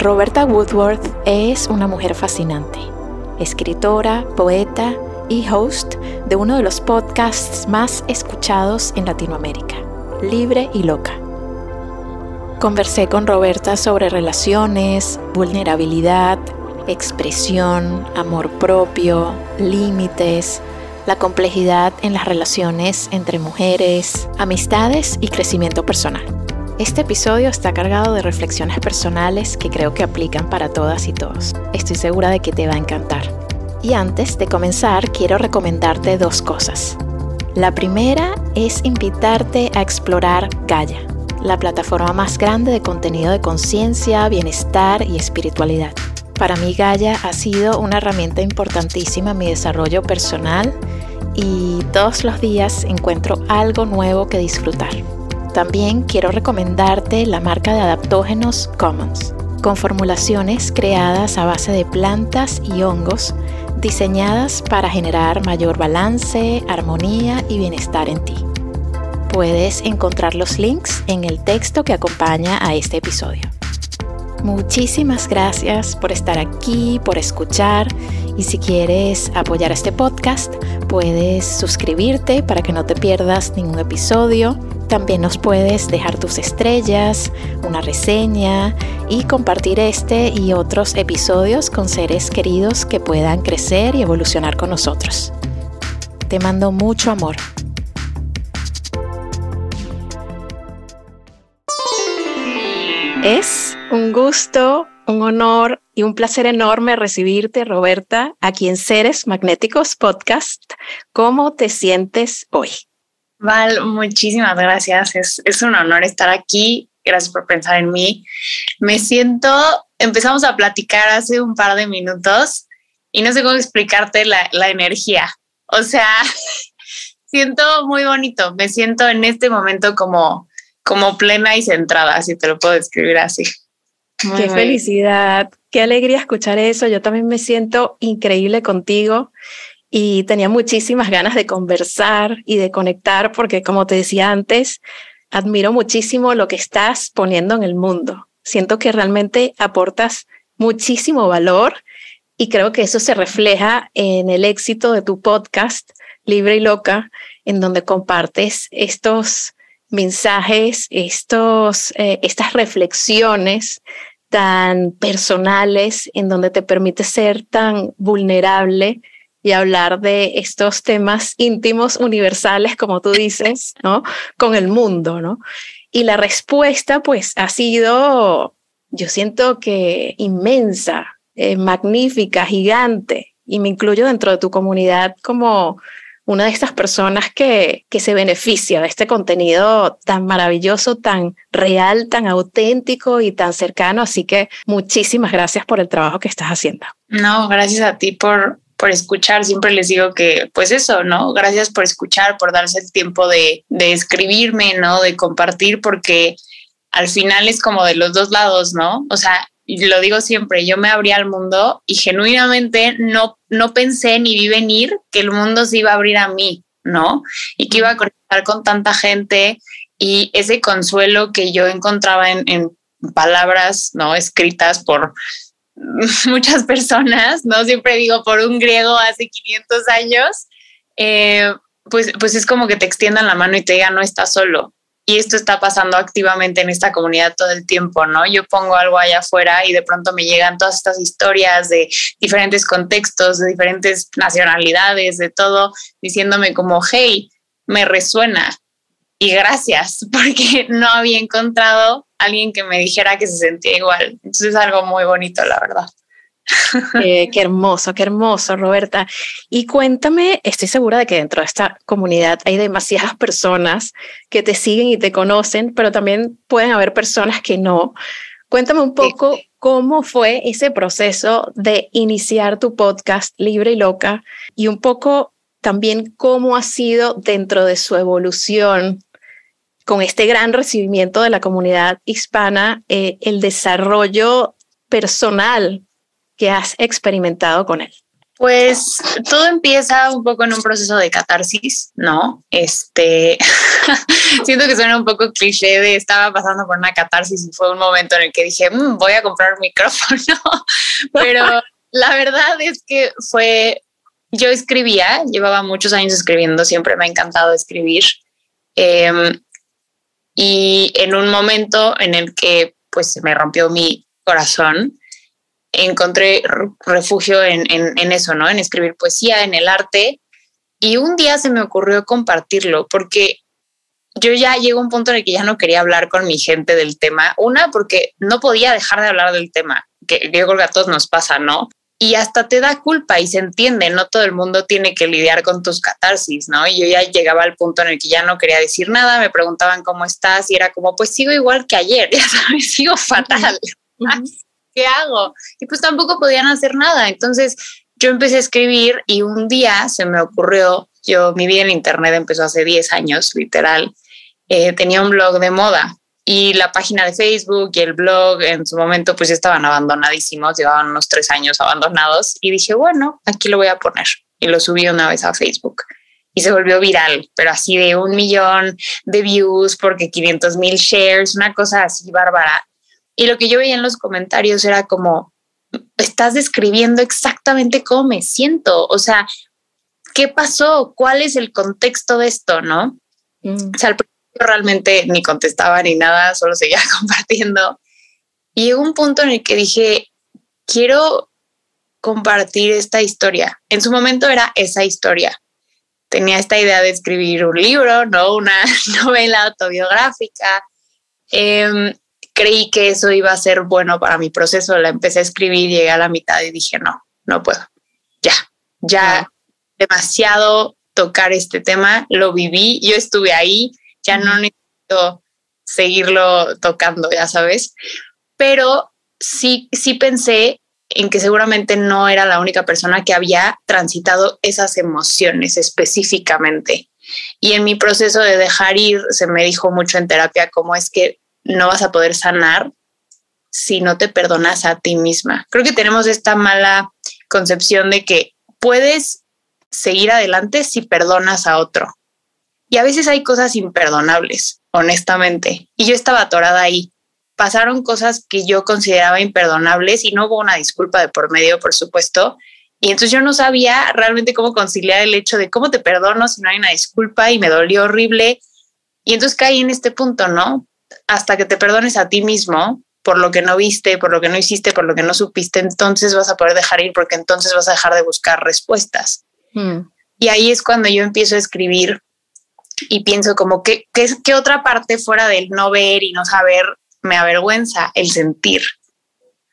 Roberta Woodworth es una mujer fascinante, escritora, poeta y host de uno de los podcasts más escuchados en Latinoamérica, Libre y Loca. Conversé con Roberta sobre relaciones, vulnerabilidad, expresión, amor propio, límites, la complejidad en las relaciones entre mujeres, amistades y crecimiento personal. Este episodio está cargado de reflexiones personales que creo que aplican para todas y todos. Estoy segura de que te va a encantar. Y antes de comenzar, quiero recomendarte dos cosas. La primera es invitarte a explorar Gaia, la plataforma más grande de contenido de conciencia, bienestar y espiritualidad. Para mí Gaia ha sido una herramienta importantísima en mi desarrollo personal y todos los días encuentro algo nuevo que disfrutar. También quiero recomendarte la marca de adaptógenos Commons, con formulaciones creadas a base de plantas y hongos diseñadas para generar mayor balance, armonía y bienestar en ti. Puedes encontrar los links en el texto que acompaña a este episodio. Muchísimas gracias por estar aquí, por escuchar y si quieres apoyar este podcast, puedes suscribirte para que no te pierdas ningún episodio también nos puedes dejar tus estrellas, una reseña y compartir este y otros episodios con seres queridos que puedan crecer y evolucionar con nosotros. Te mando mucho amor. Es un gusto, un honor y un placer enorme recibirte, Roberta, aquí en Seres Magnéticos Podcast. ¿Cómo te sientes hoy? Val, muchísimas gracias. Es, es un honor estar aquí. Gracias por pensar en mí. Me siento, empezamos a platicar hace un par de minutos y no sé cómo explicarte la, la energía. O sea, siento muy bonito. Me siento en este momento como, como plena y centrada, si te lo puedo describir así. qué felicidad, qué alegría escuchar eso. Yo también me siento increíble contigo y tenía muchísimas ganas de conversar y de conectar porque, como te decía antes, admiro muchísimo lo que estás poniendo en el mundo. Siento que realmente aportas muchísimo valor y creo que eso se refleja en el éxito de tu podcast Libre y Loca, en donde compartes estos mensajes, estos, eh, estas reflexiones tan personales, en donde te permite ser tan vulnerable y hablar de estos temas íntimos, universales, como tú dices, ¿no? Con el mundo, ¿no? Y la respuesta, pues, ha sido, yo siento que inmensa, eh, magnífica, gigante, y me incluyo dentro de tu comunidad como una de estas personas que, que se beneficia de este contenido tan maravilloso, tan real, tan auténtico y tan cercano. Así que muchísimas gracias por el trabajo que estás haciendo. No, gracias a ti por por escuchar. Siempre les digo que, pues eso, ¿no? Gracias por escuchar, por darse el tiempo de, de escribirme, ¿no? De compartir, porque al final es como de los dos lados, ¿no? O sea, lo digo siempre, yo me abrí al mundo y genuinamente no, no pensé ni vi venir que el mundo se iba a abrir a mí, ¿no? Y que iba a conectar con tanta gente y ese consuelo que yo encontraba en, en palabras, ¿no? Escritas por muchas personas, no siempre digo por un griego hace 500 años, eh, pues, pues es como que te extiendan la mano y te digan no estás solo. Y esto está pasando activamente en esta comunidad todo el tiempo, ¿no? Yo pongo algo allá afuera y de pronto me llegan todas estas historias de diferentes contextos, de diferentes nacionalidades, de todo, diciéndome como, hey, me resuena. Y gracias, porque no había encontrado alguien que me dijera que se sentía igual. Entonces es algo muy bonito, la verdad. qué hermoso, qué hermoso, Roberta. Y cuéntame, estoy segura de que dentro de esta comunidad hay demasiadas personas que te siguen y te conocen, pero también pueden haber personas que no. Cuéntame un poco cómo fue ese proceso de iniciar tu podcast Libre y Loca y un poco también cómo ha sido dentro de su evolución con este gran recibimiento de la comunidad hispana eh, el desarrollo personal que has experimentado con él. Pues todo empieza un poco en un proceso de catarsis, ¿no? Este, siento que suena un poco cliché de estaba pasando por una catarsis y fue un momento en el que dije, mm, voy a comprar un micrófono, pero la verdad es que fue, yo escribía, llevaba muchos años escribiendo, siempre me ha encantado escribir. Em, y en un momento en el que pues me rompió mi corazón, encontré refugio en, eso, ¿no? En escribir poesía, en el arte. Y un día se me ocurrió compartirlo porque yo ya llego a un punto en el que ya no quería hablar con mi gente del tema. Una, porque no podía dejar de hablar del tema, que yo creo que a todos nos pasa, ¿no? Y hasta te da culpa y se entiende, no todo el mundo tiene que lidiar con tus catarsis, ¿no? Y yo ya llegaba al punto en el que ya no quería decir nada, me preguntaban cómo estás y era como, pues sigo igual que ayer, ya sabes, sigo fatal. ¿qué hago? Y pues tampoco podían hacer nada. Entonces yo empecé a escribir y un día se me ocurrió, yo, mi vida en Internet empezó hace 10 años, literal, eh, tenía un blog de moda y la página de Facebook y el blog en su momento pues estaban abandonadísimos, llevaban unos tres años abandonados y dije, bueno, aquí lo voy a poner y lo subí una vez a Facebook y se volvió viral, pero así de un millón de views porque 500 mil shares, una cosa así bárbara. Y lo que yo veía en los comentarios era como, estás describiendo exactamente cómo me siento, o sea, ¿qué pasó? ¿Cuál es el contexto de esto? ¿No? Mm. O sea, al principio realmente ni contestaba ni nada, solo seguía compartiendo. Y llegó un punto en el que dije, quiero compartir esta historia. En su momento era esa historia. Tenía esta idea de escribir un libro, ¿no? Una novela autobiográfica. Eh, creí que eso iba a ser bueno para mi proceso, la empecé a escribir, llegué a la mitad y dije, no, no puedo, ya, ya demasiado tocar este tema, lo viví, yo estuve ahí, ya no necesito seguirlo tocando, ya sabes, pero sí, sí pensé en que seguramente no era la única persona que había transitado esas emociones específicamente. Y en mi proceso de dejar ir, se me dijo mucho en terapia cómo es que no vas a poder sanar si no te perdonas a ti misma. Creo que tenemos esta mala concepción de que puedes seguir adelante si perdonas a otro. Y a veces hay cosas imperdonables, honestamente. Y yo estaba atorada ahí. Pasaron cosas que yo consideraba imperdonables y no hubo una disculpa de por medio, por supuesto. Y entonces yo no sabía realmente cómo conciliar el hecho de cómo te perdono si no hay una disculpa y me dolió horrible. Y entonces caí en este punto, ¿no? hasta que te perdones a ti mismo por lo que no viste, por lo que no hiciste, por lo que no supiste, entonces vas a poder dejar ir porque entonces vas a dejar de buscar respuestas. Hmm. Y ahí es cuando yo empiezo a escribir y pienso como que qué otra parte fuera del no ver y no saber me avergüenza el sentir.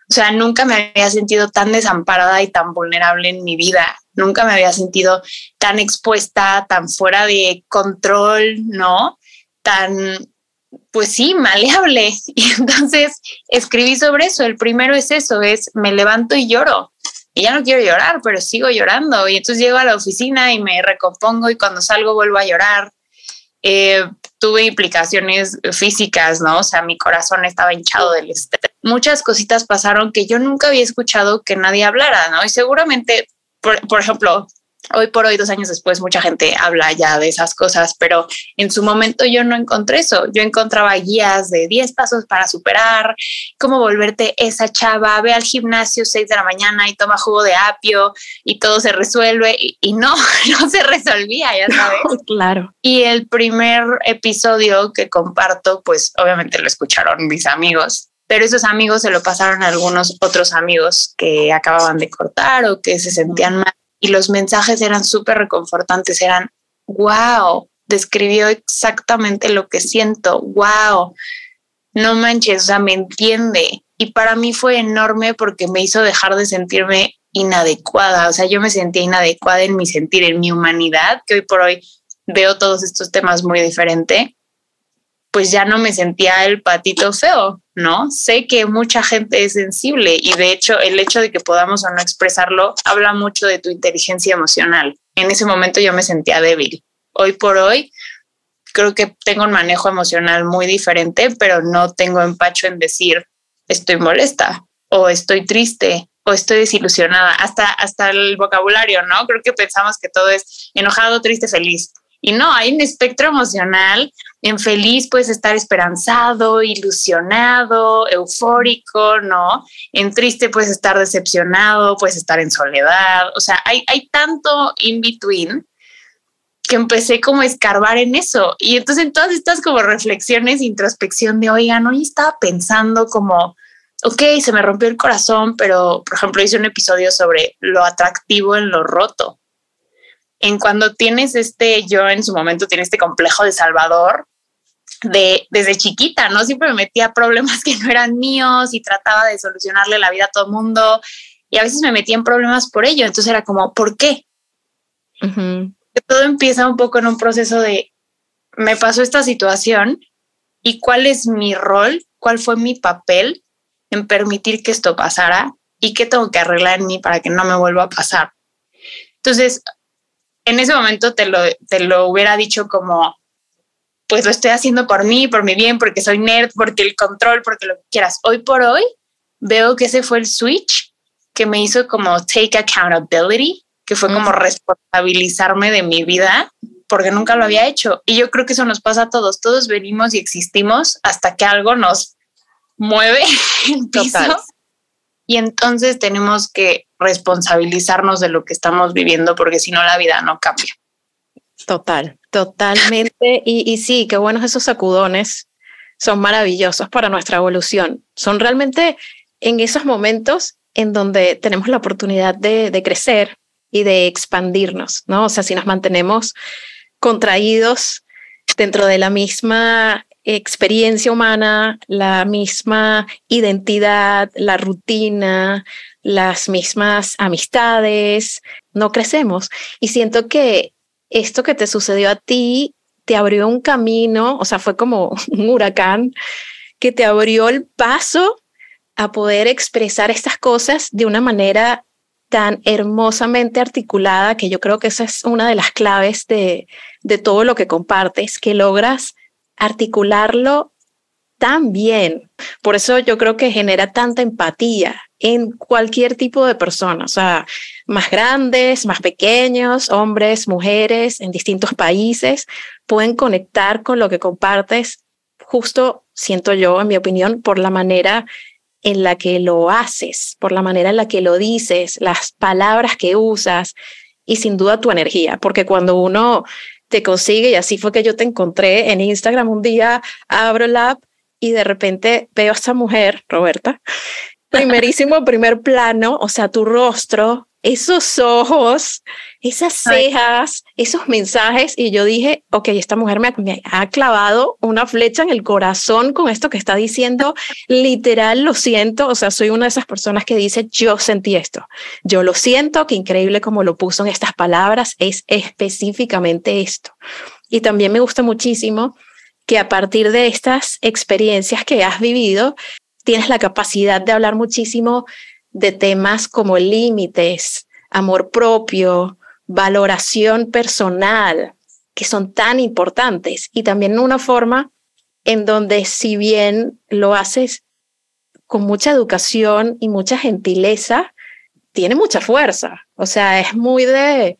O sea, nunca me había sentido tan desamparada y tan vulnerable en mi vida. Nunca me había sentido tan expuesta, tan fuera de control, ¿no? Tan pues sí, maleable. Y entonces escribí sobre eso. El primero es eso, es me levanto y lloro. Y ya no quiero llorar, pero sigo llorando. Y entonces llego a la oficina y me recompongo y cuando salgo vuelvo a llorar. Eh, tuve implicaciones físicas, ¿no? O sea, mi corazón estaba hinchado del estrés. Muchas cositas pasaron que yo nunca había escuchado que nadie hablara, ¿no? Y seguramente, por ejemplo, Hoy por hoy, dos años después, mucha gente habla ya de esas cosas, pero en su momento yo no encontré eso. Yo encontraba guías de 10 pasos para superar, cómo volverte esa chava, ve al gimnasio 6 de la mañana y toma jugo de apio y todo se resuelve. Y, no, no se resolvía, ya sabes. claro. Y el primer episodio que comparto, pues obviamente lo escucharon mis amigos pero esos amigos se lo pasaron a algunos otros amigos que acababan de cortar o que se sentían mal y los mensajes eran súper reconfortantes, eran, wow, describió exactamente lo que siento, wow, no manches, o sea, me entiende. Y para mí fue enorme porque me hizo dejar de sentirme inadecuada, o sea, yo me sentía inadecuada en mi sentir, en mi humanidad, que hoy por hoy veo todos estos temas muy diferente pues ya no me sentía el patito feo, ¿no? Sé que mucha gente es sensible y de hecho el hecho de que podamos o no expresarlo habla mucho de tu inteligencia emocional. En ese momento yo me sentía débil. Hoy por hoy creo que tengo un manejo emocional muy diferente, pero no tengo empacho en decir estoy molesta o estoy triste o estoy desilusionada, hasta, hasta el vocabulario, ¿no? Creo que pensamos que todo es enojado, triste, feliz. Y no, hay un espectro emocional. En feliz puedes estar esperanzado, ilusionado, eufórico, ¿no? En triste puedes estar decepcionado, puedes estar en soledad. O sea, hay, hay tanto in between que empecé como a escarbar en eso. Y entonces en todas estas como reflexiones, introspección de, oigan, hoy estaba pensando como, ok, se me rompió el corazón, pero por ejemplo hice un episodio sobre lo atractivo en lo roto. En cuando tienes este, yo en su momento tiene este complejo de Salvador, de desde chiquita, ¿no? Siempre me metía problemas que no eran míos y trataba de solucionarle la vida a todo el mundo y a veces me metía en problemas por ello. Entonces era como, ¿por qué? Todo empieza un poco en un proceso de, me pasó esta situación y cuál es mi rol, cuál fue mi papel en permitir que esto pasara y qué tengo que arreglar en mí para que no me vuelva a pasar. Entonces, en ese momento te lo, te lo hubiera dicho como, pues lo estoy haciendo por mí, por mi bien, porque soy nerd, porque el control, porque lo que quieras. Hoy por hoy veo que ese fue el switch que me hizo como take accountability, que fue como responsabilizarme de mi vida, porque nunca lo había hecho. Y yo creo que eso nos pasa a todos. Todos venimos y existimos hasta que algo nos mueve el piso. Y entonces tenemos que responsabilizarnos de lo que estamos viviendo porque si no la vida no cambia. Total, totalmente. Y, sí, qué buenos esos sacudones. Son maravillosos para nuestra evolución. Son realmente en esos momentos en donde tenemos la oportunidad de, de crecer y de expandirnos, ¿no? O sea, si nos mantenemos contraídos dentro de la misma experiencia humana, la misma identidad, la rutina, las mismas amistades, no crecemos. Y siento que esto que te sucedió a ti te abrió un camino, o sea, fue como un huracán que te abrió el paso a poder expresar estas cosas de una manera tan hermosamente articulada que yo creo que esa es una de las claves de, de todo lo que compartes, que logras articularlo tan bien. Por eso yo creo que genera tanta empatía en cualquier tipo de persona, o sea, más grandes, más pequeños, hombres, mujeres, en distintos países, pueden conectar con lo que compartes, justo siento yo, en mi opinión, por la manera en la que lo haces, por la manera en la que lo dices, las palabras que usas y sin duda tu energía, porque cuando uno te consigue, y así fue que yo te encontré en Instagram un día, abro el app y de repente veo a esta mujer, Roberta, primerísimo primer plano, o sea, tu rostro, esos ojos, esas cejas, esos mensajes, y yo dije, ok, esta mujer me, me, ha clavado una flecha en el corazón con esto que está diciendo, literal, lo siento, o sea, soy una de esas personas que dice, yo sentí esto, yo lo siento, qué increíble como lo puso en estas palabras, es específicamente esto. Y también me gusta muchísimo que a partir de estas experiencias que has vivido, tienes la capacidad de hablar muchísimo de temas como límites, amor propio, valoración personal, que son tan importantes y también una forma en donde si bien lo haces con mucha educación y mucha gentileza, tiene mucha fuerza. O sea, es muy de,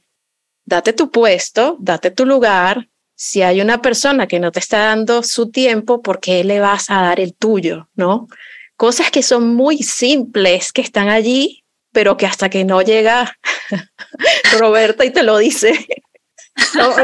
date tu puesto, date tu lugar. Si hay una persona que no te está dando su tiempo, ¿por qué le vas a dar el tuyo? ¿No? Cosas que son muy simples, que están allí, pero que hasta que no llega Roberta y te lo dice,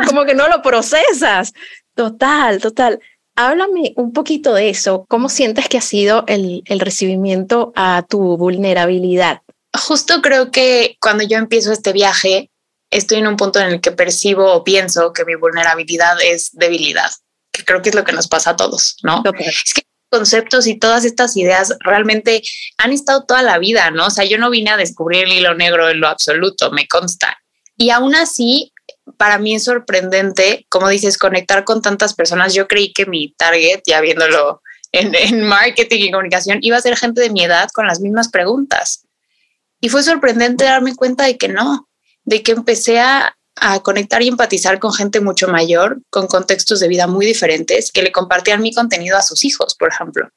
como que no lo procesas. Total, total. Háblame un poquito de eso. ¿Cómo sientes que ha sido el, el recibimiento a tu vulnerabilidad? Justo creo que cuando yo empiezo este viaje, estoy en un punto en el que percibo o pienso que mi vulnerabilidad es debilidad, que creo que es lo que nos pasa a todos, ¿no? Es que conceptos y todas estas ideas realmente han estado toda la vida, ¿no? O sea, yo no vine a descubrir el hilo negro en lo absoluto, me consta. Y aún así, para mí es sorprendente, como dices, conectar con tantas personas. Yo creí que mi target, ya viéndolo en, en, marketing y comunicación, iba a ser gente de mi edad con las mismas preguntas. Y fue sorprendente darme cuenta de que no, de que empecé a, a conectar y empatizar con gente mucho mayor, con contextos de vida muy diferentes, que le compartían mi contenido a sus hijos, por ejemplo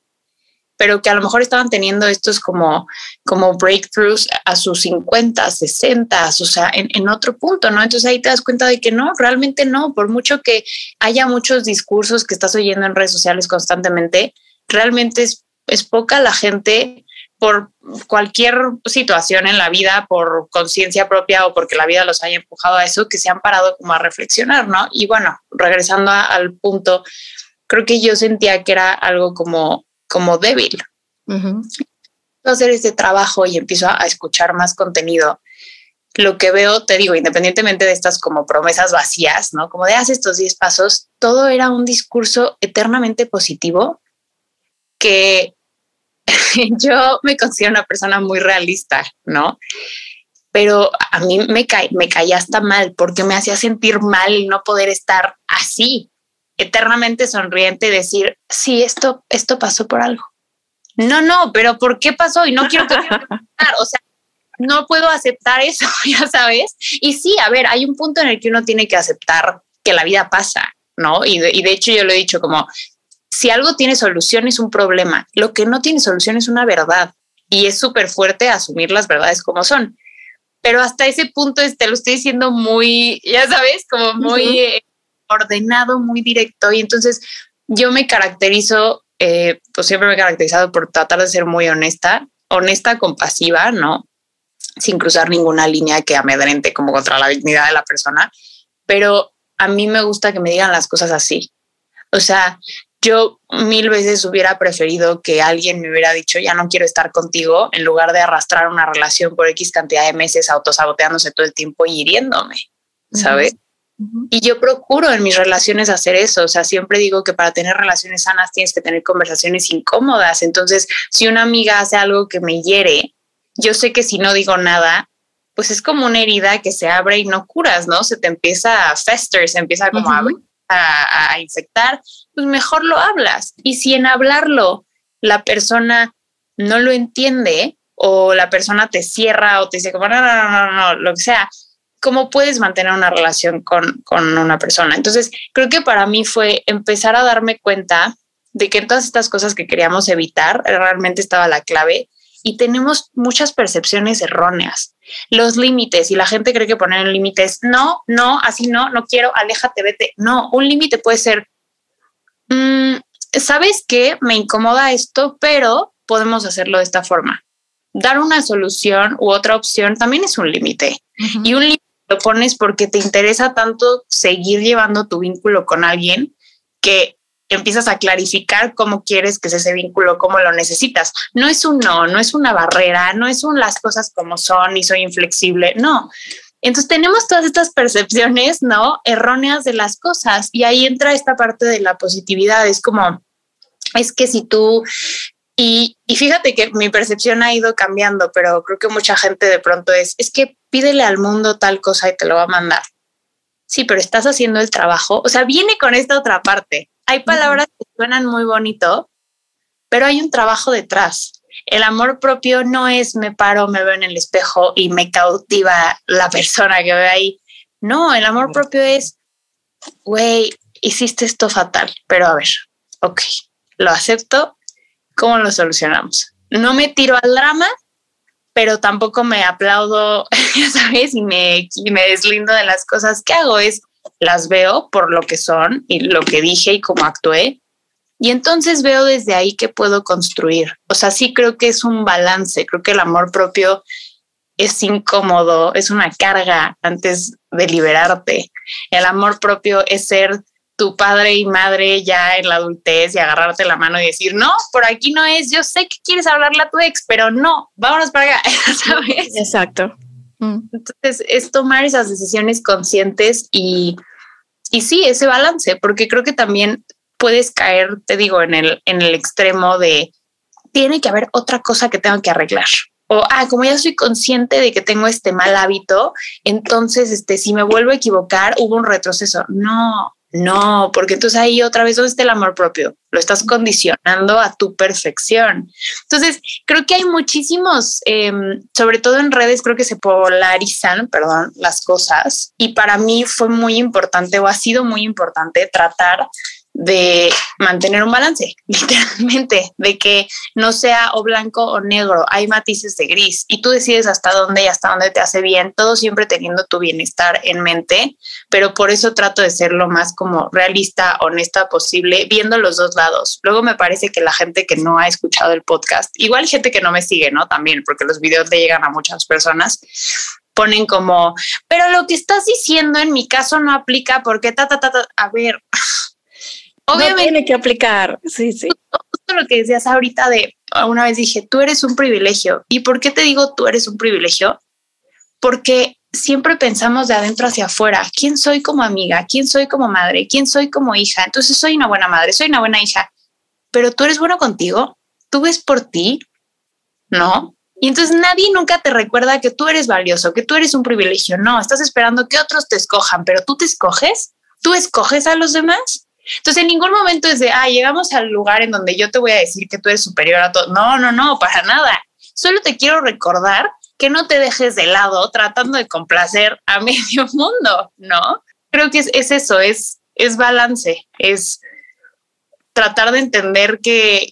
pero que a lo mejor estaban teniendo estos como, como breakthroughs a sus 50, 60, o sea, en, en, otro punto, ¿no? Entonces ahí te das cuenta de que no, realmente no, por mucho que haya muchos discursos que estás oyendo en redes sociales constantemente, realmente es, es poca la gente por cualquier situación en la vida, por conciencia propia o porque la vida los haya empujado a eso, que se han parado como a reflexionar, ¿no? Y bueno, regresando a, al punto, creo que yo sentía que era algo como como débil. Uh hacer este trabajo y empiezo a, escuchar más contenido. Lo que veo, te digo, independientemente de estas como promesas vacías, ¿no? Como de haz estos 10 pasos, todo era un discurso eternamente positivo que yo me considero una persona muy realista, ¿no? Pero a mí me, cae, me caía hasta mal porque me hacía sentir mal no poder estar así, eternamente sonriente y decir, sí, esto, esto pasó por algo. No, no, pero ¿por qué pasó? Y no quiero que... o sea, no puedo aceptar eso, ya sabes. Y sí, a ver, hay un punto en el que uno tiene que aceptar que la vida pasa, ¿no? Y de, y de hecho yo lo he dicho como, si algo tiene solución es un problema, lo que no tiene solución es una verdad. Y es súper fuerte asumir las verdades como son. Pero hasta ese punto te lo estoy diciendo muy, ya sabes, como muy ordenado, muy directo. Y entonces yo me caracterizo, eh, pues siempre me he caracterizado por tratar de ser muy honesta, honesta, compasiva, ¿no? Sin cruzar ninguna línea que amedrente como contra la dignidad de la persona. Pero a mí me gusta que me digan las cosas así. O sea, yo mil veces hubiera preferido que alguien me hubiera dicho, ya no quiero estar contigo, en lugar de arrastrar una relación por X cantidad de meses autosaboteándose todo el tiempo y hiriéndome, ¿sabes? Y yo procuro en mis relaciones hacer eso, o sea, siempre digo que para tener relaciones sanas tienes que tener conversaciones incómodas, entonces si una amiga hace algo que me hiere, yo sé que si no digo nada, pues es como una herida que se abre y no curas, ¿no? Se te empieza a fester, se empieza como a, a, infectar, pues mejor lo hablas. Y si en hablarlo la persona no lo entiende o la persona te cierra o te dice como no, no, no, no, no lo que sea, cómo puedes mantener una relación con, con una persona. Entonces, creo que para mí fue empezar a darme cuenta de que todas estas cosas que queríamos evitar realmente estaba la clave y tenemos muchas percepciones erróneas. Los límites y la gente cree que poner límites, no, no, así no, no quiero, aléjate, vete. No, un límite puede ser, mm, ¿sabes qué? Me incomoda esto, pero podemos hacerlo de esta forma. Dar una solución u otra opción también es un límite. Y un límite lo pones porque te interesa tanto seguir llevando tu vínculo con alguien que empiezas a clarificar cómo quieres que sea ese vínculo, cómo lo necesitas. No es un no, no es una barrera, no es un las cosas como son y soy inflexible, no. Entonces tenemos todas estas percepciones, ¿no? Erróneas de las cosas y ahí entra esta parte de la positividad. Es como, es que si tú y, y, fíjate que mi percepción ha ido cambiando, pero creo que mucha gente de pronto es, es que pídele al mundo tal cosa y te lo va a mandar. Sí, pero estás haciendo el trabajo. O sea, viene con esta otra parte. Hay palabras que suenan muy bonito, pero hay un trabajo detrás. El amor propio no es me paro, me veo en el espejo y me cautiva la persona que ve ahí. No, el amor propio es, güey, hiciste esto fatal, pero a ver, ok, lo acepto, ¿cómo lo solucionamos? No me tiro al drama, pero tampoco me aplaudo, ya sabes, y me, y me deslindo de las cosas que hago. Es las veo por lo que son y lo que dije y cómo actué. Y entonces veo desde ahí que puedo construir. O sea, sí creo que es un balance. Creo que el amor propio es incómodo, es una carga antes de liberarte. El amor propio es ser tu padre y madre ya en la adultez y agarrarte la mano y decir, no, por aquí no es, yo sé que quieres hablarle a tu ex, pero no, vámonos para acá, ¿sabes? Exacto. Mm. Entonces, es tomar esas decisiones conscientes y, y sí, ese balance, porque creo que también puedes caer, te digo, en el, en el extremo de, tiene que haber otra cosa que tengo que arreglar. o, ah, como ya soy consciente de que tengo este mal hábito, entonces, este, si me vuelvo a equivocar, hubo un retroceso. No, no, porque entonces ahí otra vez, ¿dónde está el amor propio? Lo estás condicionando a tu perfección. Entonces, creo que hay muchísimos, em, sobre todo en redes, creo que se polarizan, perdón, las cosas. Y para mí fue muy importante o ha sido muy importante tratar de mantener un balance, literalmente, de que no sea o blanco o negro, hay matices de gris y tú decides hasta dónde y hasta dónde te hace bien, todo siempre teniendo tu bienestar en mente, pero por eso trato de ser lo más como realista, honesta posible, viendo los dos lados. Luego me parece que la gente que no ha escuchado el podcast, igual gente que no me sigue, ¿no? También, porque los videos le llegan a muchas personas, ponen como, pero lo que estás diciendo en mi caso no aplica porque ta, ta, ta, ta. a ver, Obviamente. tiene que aplicar. Sí, sí. Justo lo que decías ahorita de una vez dije, tú eres un privilegio. ¿Y por qué te digo tú eres un privilegio? Porque siempre pensamos de adentro hacia afuera. ¿Quién soy como amiga? ¿Quién soy como madre? ¿Quién soy como hija? Entonces soy una buena madre, soy una buena hija. Pero tú eres bueno contigo. Tú ves por ti, ¿no? Y entonces nadie nunca te recuerda que tú eres valioso, que tú eres un privilegio. No, estás esperando que otros te escojan, pero tú te escoges. Tú escoges a los demás. Entonces, en ningún momento es de, ah, llegamos al lugar en donde yo te voy a decir que tú eres superior a todo. No, no, no, para nada. Solo te quiero recordar que no te dejes de lado tratando de complacer a medio mundo, ¿no? Creo que es, es eso, es, es balance, es tratar de entender que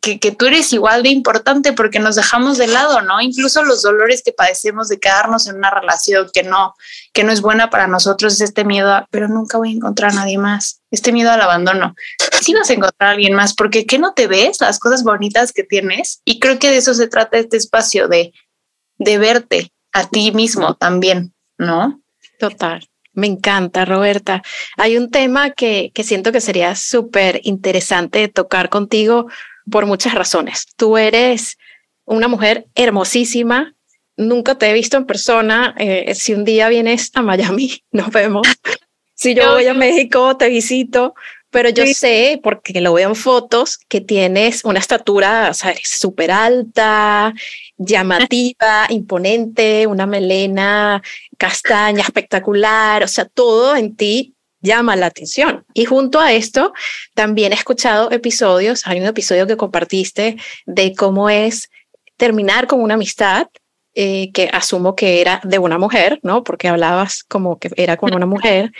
que, tú eres igual de importante porque nos dejamos de lado, ¿no? Incluso los dolores que padecemos de quedarnos en una relación que no, que no es buena para nosotros es este miedo a, pero nunca voy a encontrar a nadie más, este miedo al abandono. Si vas a encontrar a alguien más, porque ¿qué no te ves? Las cosas bonitas que tienes. Y creo que de eso se trata este espacio, de, de verte a ti mismo también, ¿no? Total. Me encanta, Roberta. Hay un tema que, que siento que sería súper interesante tocar contigo por muchas razones. Tú eres una mujer hermosísima, nunca te he visto en persona. Eh, si un día vienes a Miami, nos vemos. Si yo voy a México, te visito, pero yo sé, porque lo veo en fotos, que tienes una estatura, o sea, súper alta, llamativa, imponente, una melena castaña espectacular, o sea, todo en ti llama la atención. Y junto a esto, también he escuchado episodios, hay un episodio que compartiste de cómo es terminar con una amistad eh, que asumo que era de una mujer, ¿no? Porque hablabas como que era con una mujer.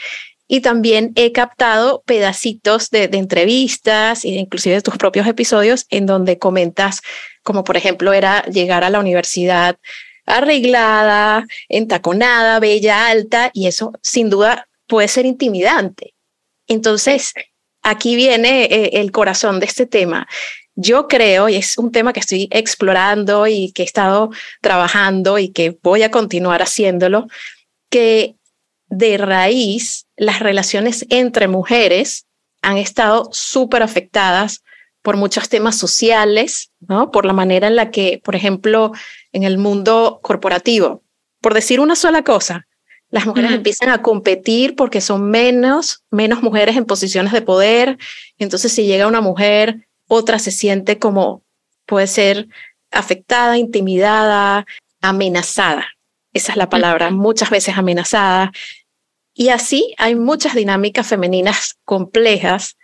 Y también he captado pedacitos de, entrevistas e inclusive de tus propios episodios en donde comentas, como por ejemplo era llegar a la universidad arreglada, entaconada, bella, alta, y eso sin duda puede ser intimidante. Entonces, aquí viene eh, el corazón de este tema. Yo creo, y es un tema que estoy explorando y que he estado trabajando y que voy a continuar haciéndolo, que de raíz las relaciones entre mujeres han estado súper afectadas por muchos temas sociales, ¿no? Por la manera en la que, por ejemplo, en el mundo corporativo, por decir una sola cosa, las mujeres empiezan a competir porque son menos, menos mujeres en posiciones de poder. Entonces, si llega una mujer, otra se siente como puede ser afectada, intimidada, amenazada. Esa es la palabra, muchas veces amenazada. Y así hay muchas dinámicas femeninas complejas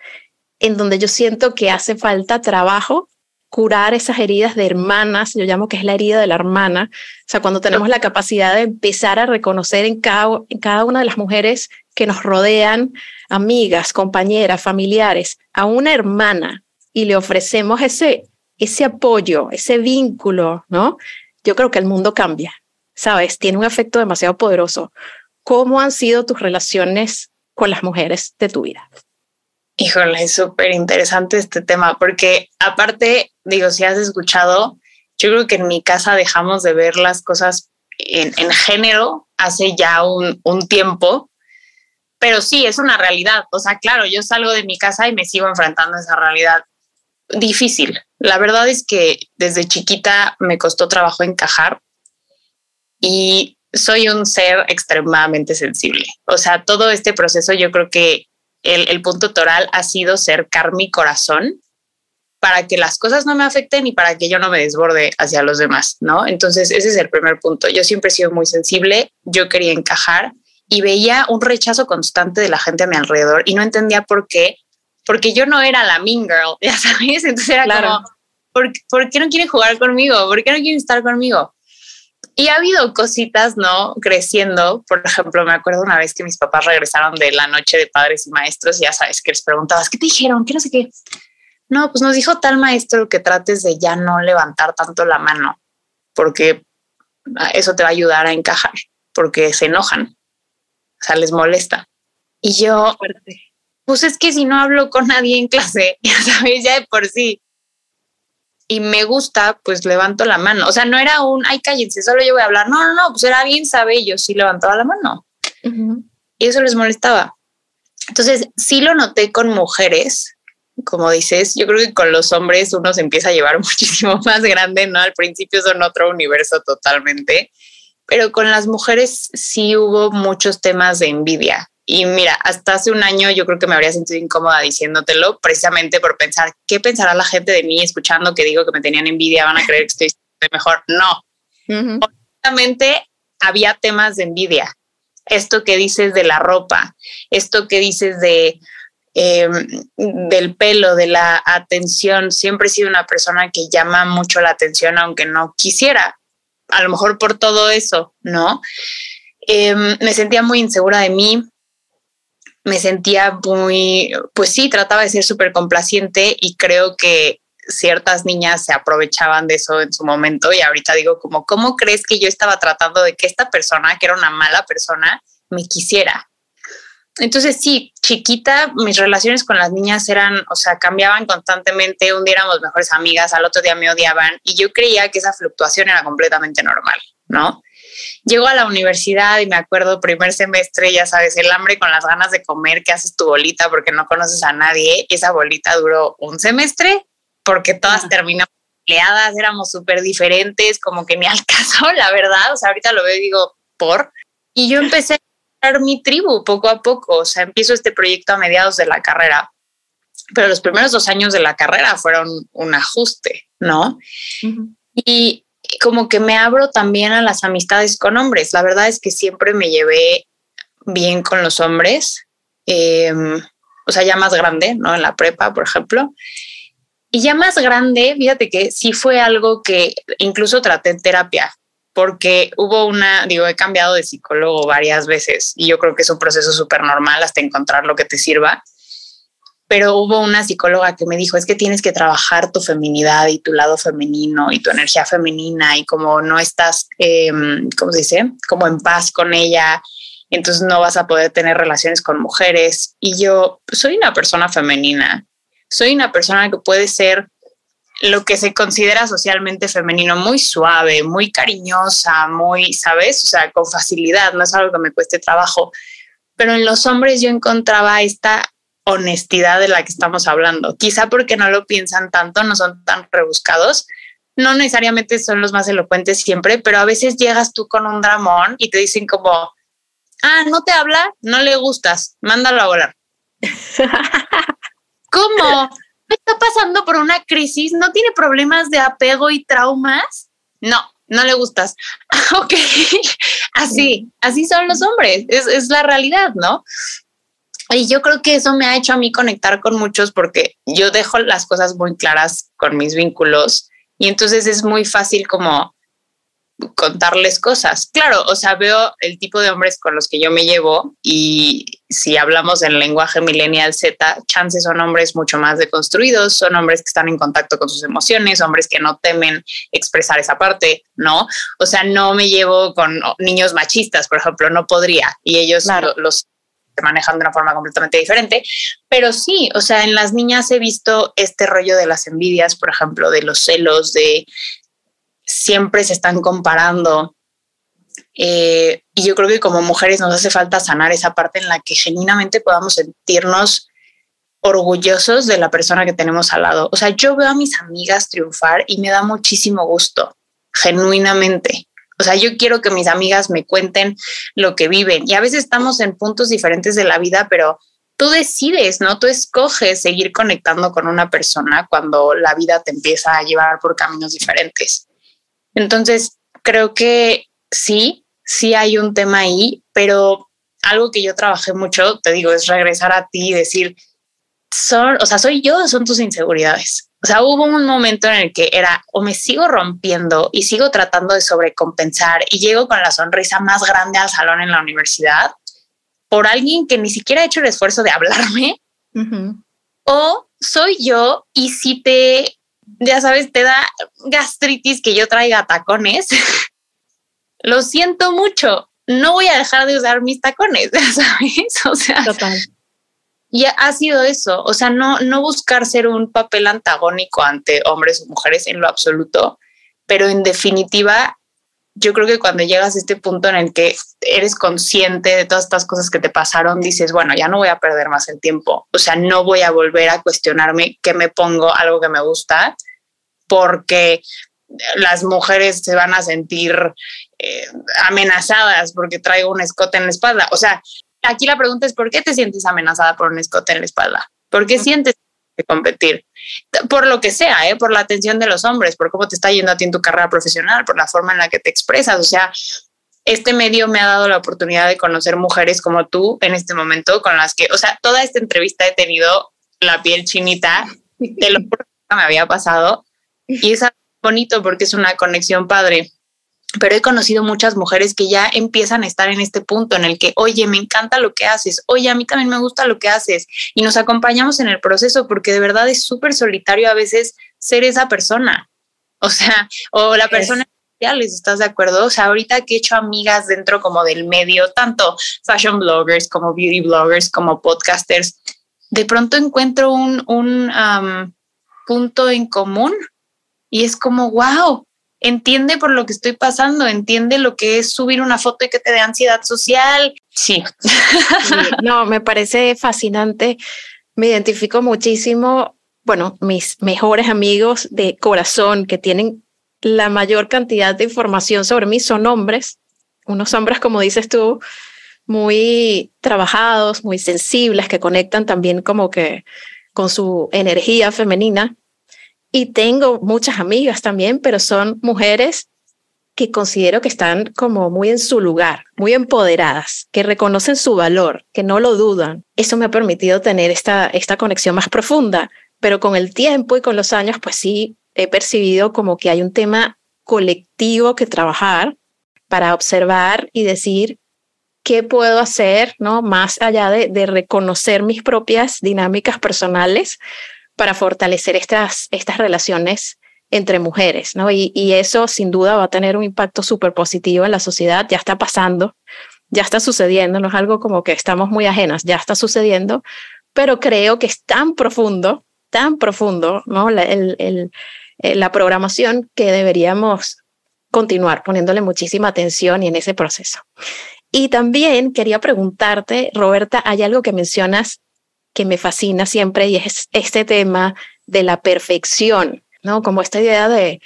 en donde yo siento que hace falta trabajo curar esas heridas de hermanas, yo llamo que es la herida de la hermana, o sea, cuando tenemos la capacidad de empezar a reconocer en cada, en cada una de las mujeres que nos rodean, amigas, compañeras, familiares, a una hermana y le ofrecemos ese, ese apoyo, ese vínculo, ¿no? Yo creo que el mundo cambia, ¿sabes? Tiene un efecto demasiado poderoso. ¿Cómo han sido tus relaciones con las mujeres de tu vida? Híjole, es súper interesante este tema, porque aparte, digo, si has escuchado, yo creo que en mi casa dejamos de ver las cosas en, género hace ya un, un, tiempo, pero sí, es una realidad. O sea, claro, yo salgo de mi casa y me sigo enfrentando a esa realidad difícil. La verdad es que desde chiquita me costó trabajo encajar y soy un ser extremadamente sensible. O sea, todo este proceso yo creo que el, punto toral ha sido cercar mi corazón para que las cosas no me afecten y para que yo no me desborde hacia los demás, ¿no? Entonces, ese es el primer punto. Yo siempre he sido muy sensible, yo quería encajar y veía un rechazo constante de la gente a mi alrededor y no entendía por qué, porque yo no era la mean girl, ya sabes, entonces era como, ¿por, ¿por qué no quieren jugar conmigo? ¿Por qué no quieren estar conmigo? Y ha habido cositas, ¿no? Creciendo. Por ejemplo, me acuerdo una vez que mis papás regresaron de la noche de padres y maestros, y ya sabes que les preguntabas, ¿qué te dijeron? ¿Qué no sé qué? No, pues nos dijo tal maestro que trates de ya no levantar tanto la mano, porque eso te va a ayudar a encajar, porque se enojan, o sea, les molesta. Y yo, pues es que si no hablo con nadie en clase, ya sabes, ya de por sí, y me gusta, pues levanto la mano. O sea, no era un, ay, cállense, solo yo voy a hablar. No, no, no, pues era bien, sabe, yo sí levantaba la mano. Y eso les molestaba. Entonces, sí lo noté con mujeres, como dices, yo creo que con los hombres uno se empieza a llevar muchísimo más grande, ¿no? Al principio son otro universo totalmente, pero con las mujeres sí hubo muchos temas de envidia. Y mira, hasta hace un año yo creo que me habría sentido incómoda diciéndotelo, precisamente por pensar, ¿qué pensará la gente de mí escuchando que digo que me tenían envidia? ¿Van a creer que estoy mejor? No. Honestamente, había temas de envidia. Esto que dices de la ropa, esto que dices de Em, del pelo, de la atención. Siempre he sido una persona que llama mucho la atención, aunque no quisiera, a lo mejor por todo eso, ¿no? Em, me sentía muy insegura de mí, me sentía muy, pues sí, trataba de ser súper complaciente y creo que ciertas niñas se aprovechaban de eso en su momento y ahorita digo como, ¿cómo crees que yo estaba tratando de que esta persona, que era una mala persona, me quisiera? Entonces sí, chiquita, mis relaciones con las niñas eran, o sea, cambiaban constantemente, un día éramos mejores amigas, al otro día me odiaban y yo creía que esa fluctuación era completamente normal, ¿no? Llego a la universidad y me acuerdo primer semestre, ya sabes, el hambre con las ganas de comer, que haces tu bolita porque no conoces a nadie. Esa bolita duró un semestre porque todas terminamos peleadas, éramos súper diferentes, como que ni al caso, la verdad. O sea, ahorita lo veo y digo, por. Y yo empecé mi tribu poco a poco. O sea, empiezo este proyecto a mediados de la carrera, pero los primeros dos años de la carrera fueron un ajuste, ¿no? Y como que me abro también a las amistades con hombres. La verdad es que siempre me llevé bien con los hombres, em, o sea, ya más grande, ¿no? En la prepa, por ejemplo. Y ya más grande, fíjate que sí fue algo que incluso traté en terapia porque hubo una, digo, he cambiado de psicólogo varias veces y yo creo que es un proceso súper normal hasta encontrar lo que te sirva. Pero hubo una psicóloga que me dijo, es que tienes que trabajar tu feminidad y tu lado femenino y tu energía femenina y como no estás, eh, ¿cómo se dice? Como en paz con ella, entonces no vas a poder tener relaciones con mujeres. Y yo soy una persona femenina, soy una persona que puede ser lo que se considera socialmente femenino, muy suave, muy cariñosa, muy, ¿sabes? O sea, con facilidad, no es algo que me cueste trabajo. Pero en los hombres yo encontraba esta honestidad de la que estamos hablando. Quizá porque no lo piensan tanto, no son tan rebuscados. No necesariamente son los más elocuentes siempre, pero a veces llegas tú con un dramón y te dicen como, ah, no te habla, no le gustas, mándalo a volar. ¿Cómo? está pasando por una crisis, no tiene problemas de apego y traumas. No, no le gustas. ok, así, así son los hombres, es, es la realidad, ¿no? Y yo creo que eso me ha hecho a mí conectar con muchos porque yo dejo las cosas muy claras con mis vínculos y entonces es muy fácil como contarles cosas. Claro, o sea, veo el tipo de hombres con los que yo me llevo y si hablamos en lenguaje millennial Z, chances son hombres mucho más deconstruidos, son hombres que están en contacto con sus emociones, hombres que no temen expresar esa parte, ¿no? O sea, no me llevo con niños machistas, por ejemplo, no podría y ellos los manejan de una forma completamente diferente, pero sí, o sea, en las niñas he visto este rollo de las envidias, por ejemplo, de los celos, de siempre se están comparando. Eh, y yo creo que como mujeres nos hace falta sanar esa parte en la que genuinamente podamos sentirnos orgullosos de la persona que tenemos al lado. O sea, yo veo a mis amigas triunfar y me da muchísimo gusto, genuinamente. O sea, yo quiero que mis amigas me cuenten lo que viven y a veces estamos en puntos diferentes de la vida, pero tú decides, ¿no? Tú escoges seguir conectando con una persona cuando la vida te empieza a llevar por caminos diferentes. Entonces, creo que sí, sí hay un tema ahí, pero algo que yo trabajé mucho, te digo, es regresar a ti y decir, son, o sea, soy yo, son tus inseguridades. O sea, hubo un momento en el que era o me sigo rompiendo y sigo tratando de sobrecompensar y llego con la sonrisa más grande al salón en la universidad por alguien que ni siquiera ha hecho el esfuerzo de hablarme. O soy yo y si te, ya sabes, te da gastritis que yo traiga tacones, lo siento mucho. No voy a dejar de usar mis tacones, ¿sabes? O sea, Total. Y ha sido eso, o sea, no, no buscar ser un papel antagónico ante hombres o mujeres en lo absoluto, pero en definitiva, yo creo que cuando llegas a este punto en el que eres consciente de todas estas cosas que te pasaron, dices, bueno, ya no voy a perder más el tiempo, o sea, no voy a volver a cuestionarme qué me pongo algo que me gusta, porque las mujeres se van a sentir eh, amenazadas porque traigo un escote en la espalda. O sea, aquí la pregunta es, ¿por qué te sientes amenazada por un escote en la espalda? ¿Por qué sientes que competir? Por lo que sea, ¿eh? por la atención de los hombres, por cómo te está yendo a ti en tu carrera profesional, por la forma en la que te expresas. O sea, este medio me ha dado la oportunidad de conocer mujeres como tú en este momento, con las que, o sea, toda esta entrevista he tenido la piel chinita de lo que me había pasado. Y es bonito porque es una conexión padre pero he conocido muchas mujeres que ya empiezan a estar en este punto en el que, oye, me encanta lo que haces, oye, a mí también me gusta lo que haces y nos acompañamos en el proceso porque de verdad es súper solitario a veces ser esa persona, o sea, o la persona sociales, ¿estás de acuerdo? O sea, ahorita que he hecho amigas dentro como del medio, tanto fashion bloggers como beauty bloggers como podcasters, de pronto encuentro un, un punto en común y es como, wow, entiende por lo que estoy pasando, entiende lo que es subir una foto y que te dé ansiedad social. Sí. no, me parece fascinante. Me identifico muchísimo. Bueno, mis mejores amigos de corazón que tienen la mayor cantidad de información sobre mí son hombres, unos hombres, como dices tú, muy trabajados, muy sensibles, que conectan también como que con su energía femenina y tengo muchas amigas también, pero son mujeres que considero que están como muy en su lugar, muy empoderadas, que reconocen su valor, que no lo dudan. Eso me ha permitido tener esta, esta conexión más profunda, pero con el tiempo y con los años, pues sí, he percibido como que hay un tema colectivo que trabajar para observar y decir qué puedo hacer, ¿no? Más allá de, de reconocer mis propias dinámicas personales, para fortalecer estas, estas relaciones entre mujeres, ¿no? Y, eso sin duda va a tener un impacto súper positivo en la sociedad, ya está pasando, ya está sucediendo, no es algo como que estamos muy ajenas, ya está sucediendo, pero creo que es tan profundo, tan profundo, ¿no? La, eh, la programación que deberíamos continuar poniéndole muchísima atención y en ese proceso. Y también quería preguntarte, Roberta, hay algo que mencionas que me fascina siempre y es este tema de la perfección, ¿no? Como esta idea de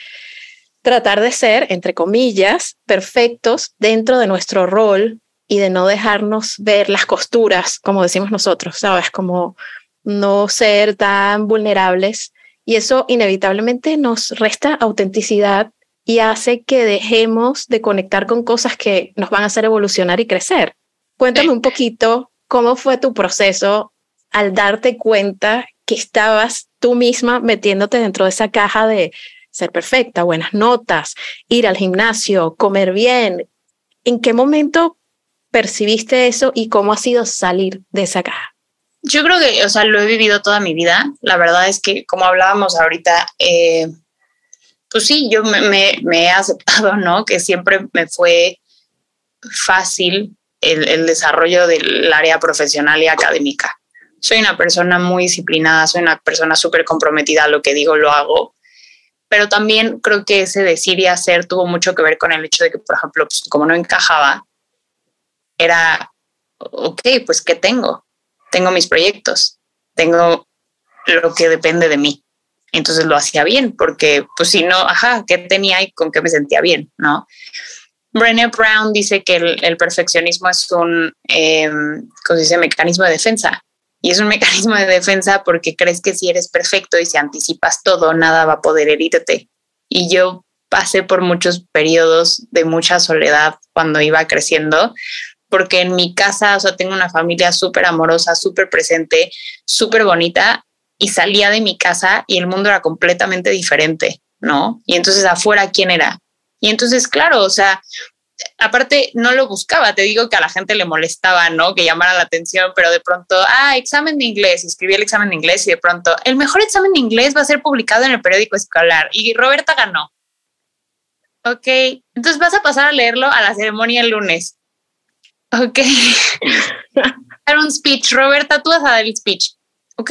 tratar de ser, entre comillas, perfectos dentro de nuestro rol y de no dejarnos ver las costuras, como decimos nosotros, ¿sabes? Como no ser tan vulnerables. Y eso inevitablemente nos resta autenticidad y hace que dejemos de conectar con cosas que nos van a hacer evolucionar y crecer. Cuéntame un poquito cómo fue tu proceso al darte cuenta que estabas tú misma metiéndote dentro de esa caja de ser perfecta, buenas notas, ir al gimnasio, comer bien. ¿En qué momento percibiste eso y cómo ha sido salir de esa caja? Yo creo que, o sea, lo he vivido toda mi vida. La verdad es que, como hablábamos ahorita, eh, pues sí, yo me, he aceptado, ¿no? Que siempre me fue fácil el desarrollo del área profesional y académica soy una persona muy disciplinada, soy una persona súper comprometida lo que digo, lo hago. Pero también creo que ese decir y hacer tuvo mucho que ver con el hecho de que, por ejemplo, pues, como no encajaba, era, ok, pues ¿qué tengo? Tengo mis proyectos, tengo lo que depende de mí. Entonces lo hacía bien, porque pues si no, ajá, ¿qué tenía y con qué me sentía bien? ¿No? Brené Brown dice que el, perfeccionismo es un, eh, ¿cómo se dice?, mecanismo de defensa Y es un mecanismo de defensa porque crees que si eres perfecto y si anticipas todo, nada va a poder herirte. Y yo pasé por muchos periodos de mucha soledad cuando iba creciendo, porque en mi casa, o sea, tengo una familia súper amorosa, súper presente, súper bonita, y salía de mi casa y el mundo era completamente diferente, ¿no? Y entonces afuera, ¿quién era? Y entonces, claro, o sea, aparte no lo buscaba, te digo que a la gente le molestaba, ¿no? Que llamara la atención, pero de pronto, ah, examen de inglés, escribí el examen de inglés y de pronto, el mejor examen de inglés va a ser publicado en el periódico escolar y Roberta ganó. Ok, entonces vas a pasar a leerlo a la ceremonia el lunes. Ok. Dar un speech. Roberta, tú vas a dar el speech. Ok.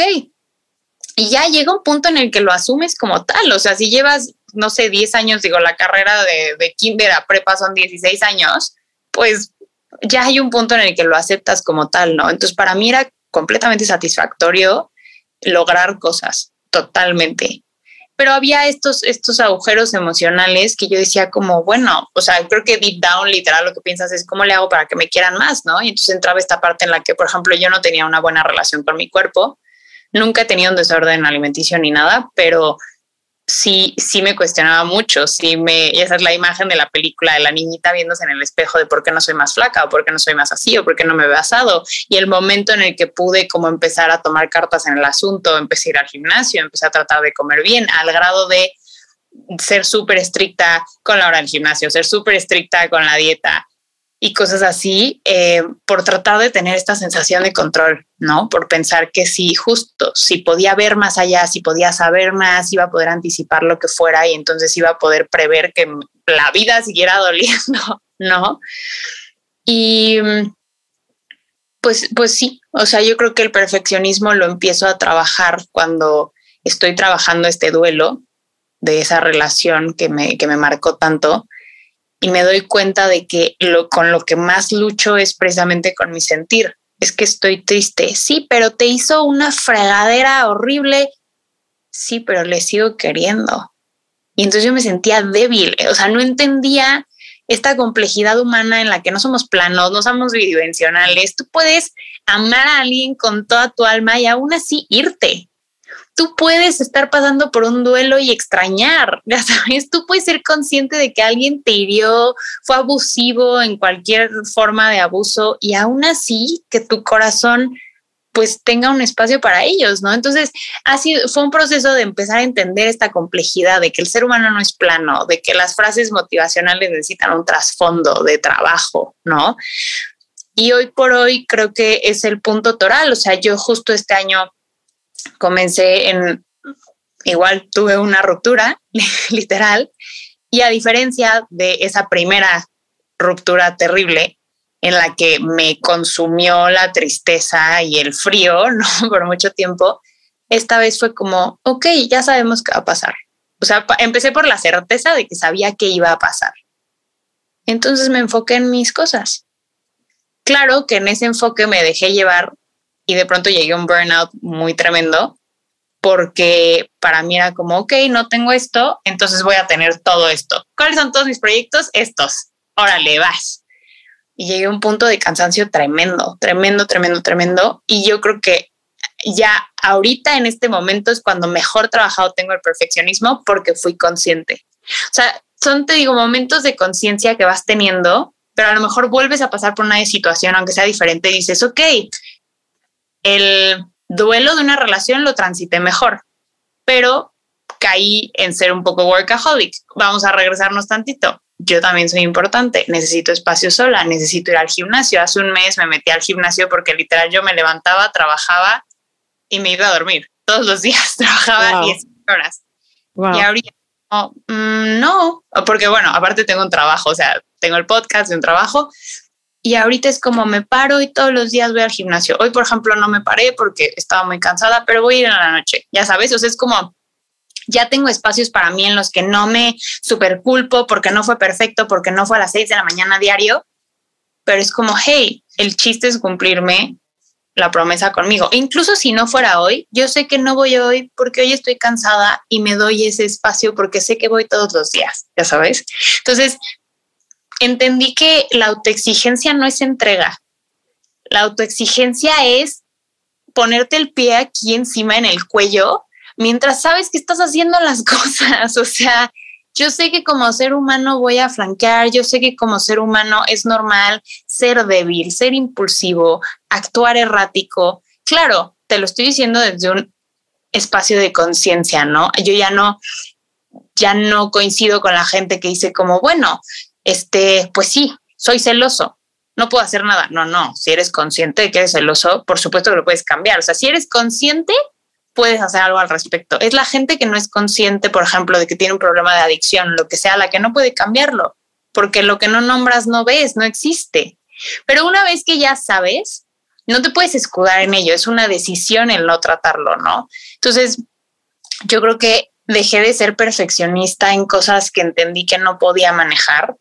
Y ya llega un punto en el que lo asumes como tal. O sea, si llevas, no sé, 10 años, digo, la carrera de, de kinder a prepa son 16 años, pues ya hay un punto en el que lo aceptas como tal, ¿no? Entonces, para mí era completamente satisfactorio lograr cosas, totalmente pero había estos, estos agujeros emocionales que yo decía como, bueno, o sea, creo que deep down, literal, lo que piensas es cómo le hago para que me quieran más, ¿no? Y entonces entraba esta parte en la que, por ejemplo, yo no tenía una buena relación con mi cuerpo, nunca he tenido un desorden alimenticio ni nada, pero sí, sí me cuestionaba mucho, sí me, y esa es la imagen de la película de la niñita viéndose en el espejo de por qué no soy más flaca o por qué no soy más así o por qué no me veo asado. Y el momento en el que pude como empezar a tomar cartas en el asunto, empecé a ir al gimnasio, empecé a tratar de comer bien al grado de ser súper estricta con la hora del gimnasio, ser súper estricta con la dieta, y cosas así, eh, por tratar de tener esta sensación de control, ¿no? Por pensar que si justo, si podía ver más allá, si podía saber más, iba a poder anticipar lo que fuera y entonces iba a poder prever que la vida siguiera doliendo, ¿no? Y pues, pues sí, o sea, yo creo que el perfeccionismo lo empiezo a trabajar cuando estoy trabajando este duelo de esa relación que me, que me marcó tanto y me doy cuenta de que lo, con lo que más lucho es precisamente con mi sentir. Es que estoy triste. Sí, pero te hizo una fregadera horrible. Sí, pero le sigo queriendo. Y entonces yo me sentía débil. O sea, no entendía esta complejidad humana en la que no somos planos, no somos bidimensionales. Tú puedes amar a alguien con toda tu alma y aún así irte tú puedes estar pasando por un duelo y extrañar, ya sabes, tú puedes ser consciente de que alguien te hirió, fue abusivo en cualquier forma de abuso y aún así que tu corazón pues tenga un espacio para ellos, ¿no? Entonces, así fue un proceso de empezar a entender esta complejidad de que el ser humano no es plano, de que las frases motivacionales necesitan un trasfondo de trabajo, ¿no? Y hoy por hoy creo que es el punto toral, o sea, yo justo este año comencé en, igual tuve una ruptura, literal, y a diferencia de esa primera ruptura terrible en la que me consumió la tristeza y el frío, ¿no? Por mucho tiempo, esta vez fue como, ok, ya sabemos qué va a pasar. O sea, empecé por la certeza de que sabía qué iba a pasar. Entonces me enfoqué en mis cosas. Claro que en ese enfoque me dejé llevar y de pronto llegué a un burnout muy tremendo porque para mí era como, ok, no tengo esto, entonces voy a tener todo esto. ¿Cuáles son todos mis proyectos? Estos. Órale, vas. Y llegué a un punto de cansancio tremendo, tremendo, tremendo, tremendo. Y yo creo que ya ahorita en este momento es cuando mejor trabajado tengo el perfeccionismo porque fui consciente. O sea, son, te digo, momentos de conciencia que vas teniendo, pero a lo mejor vuelves a pasar por una situación, aunque sea diferente, y dices, ok, el duelo de una relación lo transité mejor, pero caí en ser un poco workaholic. Vamos a regresarnos tantito. Yo también soy importante, necesito espacio sola, necesito ir al gimnasio. Hace un mes me metí al gimnasio porque literal yo me levantaba, trabajaba y me iba a dormir. Todos los días trabajaba 10 horas. Y ahorita no, mm, no, porque bueno, aparte tengo un trabajo, o sea, tengo el podcast un trabajo, y ahorita es como me paro y todos los días voy al gimnasio. Hoy, por ejemplo, no me paré porque estaba muy cansada, pero voy a ir en la noche, ya sabes, o sea, es como ya tengo espacios para mí en los que no me super culpo porque no fue perfecto, porque no fue a las seis de la mañana diario, pero es como, hey, el chiste es cumplirme la promesa conmigo. Incluso si no fuera hoy, yo sé que no voy hoy porque hoy estoy cansada y me doy ese espacio porque sé que voy todos los días, ya sabes. Entonces, entendí que la autoexigencia no es entrega. La autoexigencia es ponerte el pie aquí encima en el cuello mientras sabes que estás haciendo las cosas. O sea, yo sé que como ser humano voy a flanquear, yo sé que como ser humano es normal ser débil, ser impulsivo, actuar errático. Claro, te lo estoy diciendo desde un espacio de conciencia, ¿no? Yo ya no, ya no coincido con la gente que dice como, bueno, este, pues sí, soy celoso, no puedo hacer nada. No, no, si eres consciente de que eres celoso, por supuesto que lo puedes cambiar. O sea, si eres consciente, puedes hacer algo al respecto. Es la gente que no es consciente, por ejemplo, de que tiene un problema de adicción, lo que sea, la que no puede cambiarlo, porque lo que no nombras no ves, no existe. Pero una vez que ya sabes, no te puedes escudar en ello, es una decisión el no tratarlo, ¿no? Entonces, yo creo que dejé de ser perfeccionista en cosas que entendí que no podía manejar,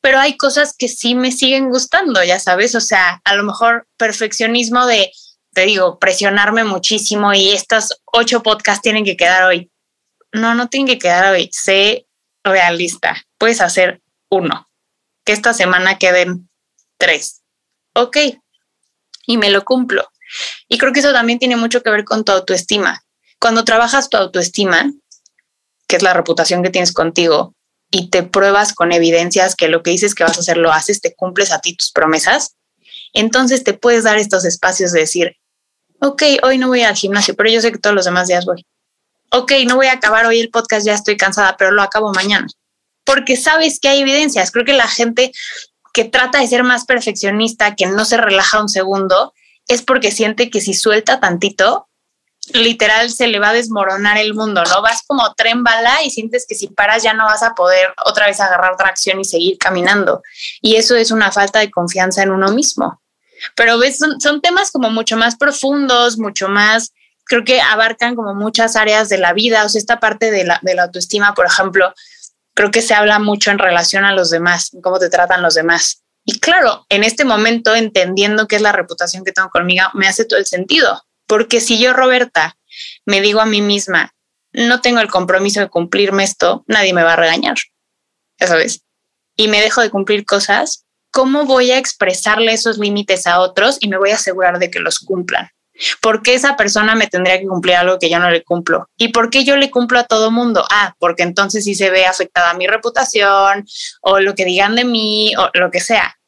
pero hay cosas que sí me siguen gustando, ya sabes, o sea, a lo mejor perfeccionismo de te digo, presionarme muchísimo y estos ocho podcasts tienen que quedar hoy. No, no tienen que quedar hoy. Sé realista. Puedes hacer uno. Que esta semana queden tres. Ok. Y me lo cumplo. Y creo que eso también tiene mucho que ver con tu autoestima. Cuando trabajas tu autoestima, que es la reputación que tienes contigo, y te pruebas con evidencias que lo que dices que vas a hacer lo haces, te cumples a ti tus promesas, entonces te puedes dar estos espacios de decir, ok, hoy no voy al gimnasio, pero yo sé que todos los demás días voy. Ok, no voy a acabar hoy el podcast, ya estoy cansada, pero lo acabo mañana. Porque sabes que hay evidencias. Creo que la gente que trata de ser más perfeccionista, que no se relaja un segundo, es porque siente que si suelta tantito, literal se le va a desmoronar el mundo, ¿no? Vas como tren bala y sientes que si paras ya no vas a poder otra vez agarrar tracción y seguir caminando. Y eso es una falta de confianza en uno mismo. Pero ves, son, temas como mucho más profundos, mucho más, creo que abarcan como muchas áreas de la vida. O sea, esta parte de la, de la autoestima, por ejemplo, creo que se habla mucho en relación a los demás, cómo te tratan los demás. Y claro, en este momento, entendiendo qué es la reputación que tengo conmigo, me hace todo el sentido. Porque si yo, Roberta, me digo a mí misma, no tengo el compromiso de cumplirme esto, nadie me va a regañar. Ya sabes. Y me dejo de cumplir cosas, ¿cómo voy a expresarle esos límites a otros y me voy a asegurar de que los cumplan? ¿Por qué esa persona me tendría que cumplir algo que yo no le cumplo? ¿Y por qué yo le cumplo a todo mundo? Ah, porque entonces sí se ve afectada mi reputación o lo que digan de mí o lo que sea.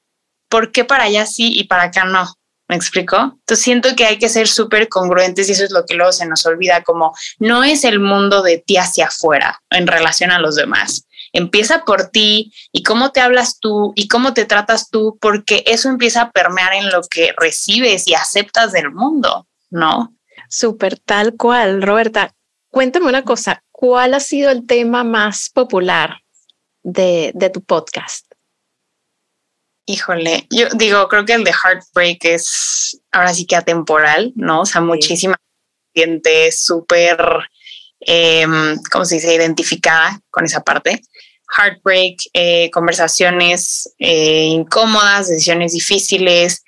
¿Por qué para allá sí y para acá no? ¿Me explico? Entonces siento que hay que ser súper congruentes y eso es lo que luego se nos olvida, como no es el mundo de ti hacia afuera en relación a los demás empieza por ti y cómo te hablas tú y cómo te tratas tú, porque eso empieza a permear en lo que recibes y aceptas del mundo, ¿no? Súper, tal cual. Roberta, cuéntame una cosa, ¿cuál ha sido el tema más popular de, tu podcast? Híjole, yo digo, creo que el de Heartbreak es ahora sí que atemporal, ¿no? O sea, muchísima gente súper, eh, ¿cómo se dice?, identificada con esa parte heartbreak, eh, conversaciones eh, incómodas, decisiones difíciles,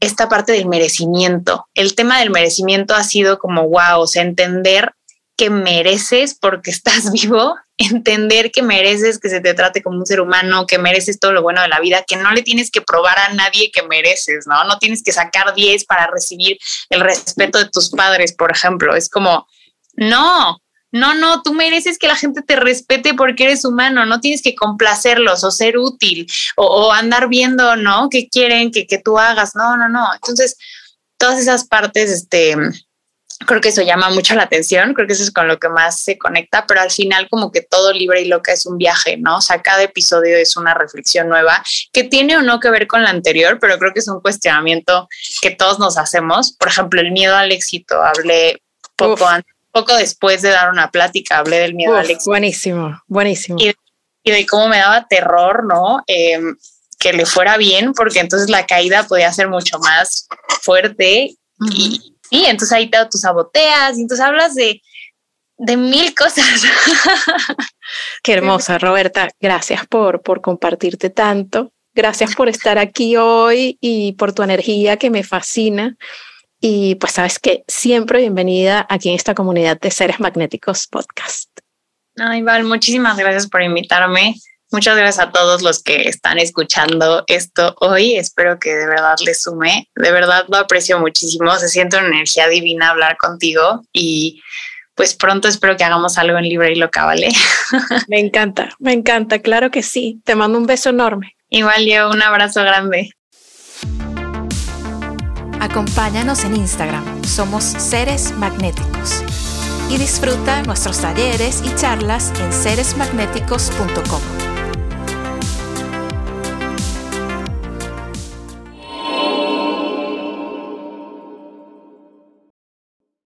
esta parte del merecimiento. El tema del merecimiento ha sido como, wow, o sea, entender que mereces porque estás vivo, entender que mereces que se te trate como un ser humano, que mereces todo lo bueno de la vida, que no le tienes que probar a nadie que mereces, ¿no? No tienes que sacar 10 para recibir el respeto de tus padres, por ejemplo. Es como, no, no, no, tú mereces que la gente te respete porque eres humano, no tienes que complacerlos o ser útil o, andar viendo, ¿no? ¿Qué quieren que, que tú hagas? No, no, no. Entonces, todas esas partes, este, creo que eso llama mucho la atención, creo que eso es con lo que más se conecta, pero al final como que todo libre y loca es un viaje, ¿no? O sea, cada episodio es una reflexión nueva que tiene o no que ver con la anterior, pero creo que es un cuestionamiento que todos nos hacemos. Por ejemplo, el miedo al éxito, hablé poco antes poco después de dar una plática, hablé del miedo al éxito. Buenísimo, buenísimo. Y, de cómo me daba terror, ¿no? Em, que le fuera bien, porque entonces la caída podía ser mucho más fuerte. Y sí, entonces ahí te saboteas, y entonces hablas de, de mil cosas. Qué hermosa, Roberta. Gracias por, por compartirte tanto. Gracias por estar aquí hoy y por tu energía que me fascina. Y pues sabes que siempre bienvenida aquí en esta comunidad de seres magnéticos podcast. Ay, Val, muchísimas gracias por invitarme. Muchas gracias a todos los que están escuchando esto hoy. Espero que de verdad les sume. De verdad lo aprecio muchísimo. Se siente una energía divina hablar contigo y pues pronto espero que hagamos algo en Libre y Loca, ¿vale? Me encanta, me encanta, claro que sí. Te mando un beso enorme. Igual yo, un abrazo grande. Acompáñanos en Instagram, somos Seres Magnéticos. Y disfruta nuestros talleres y charlas en seresmagnéticos.com.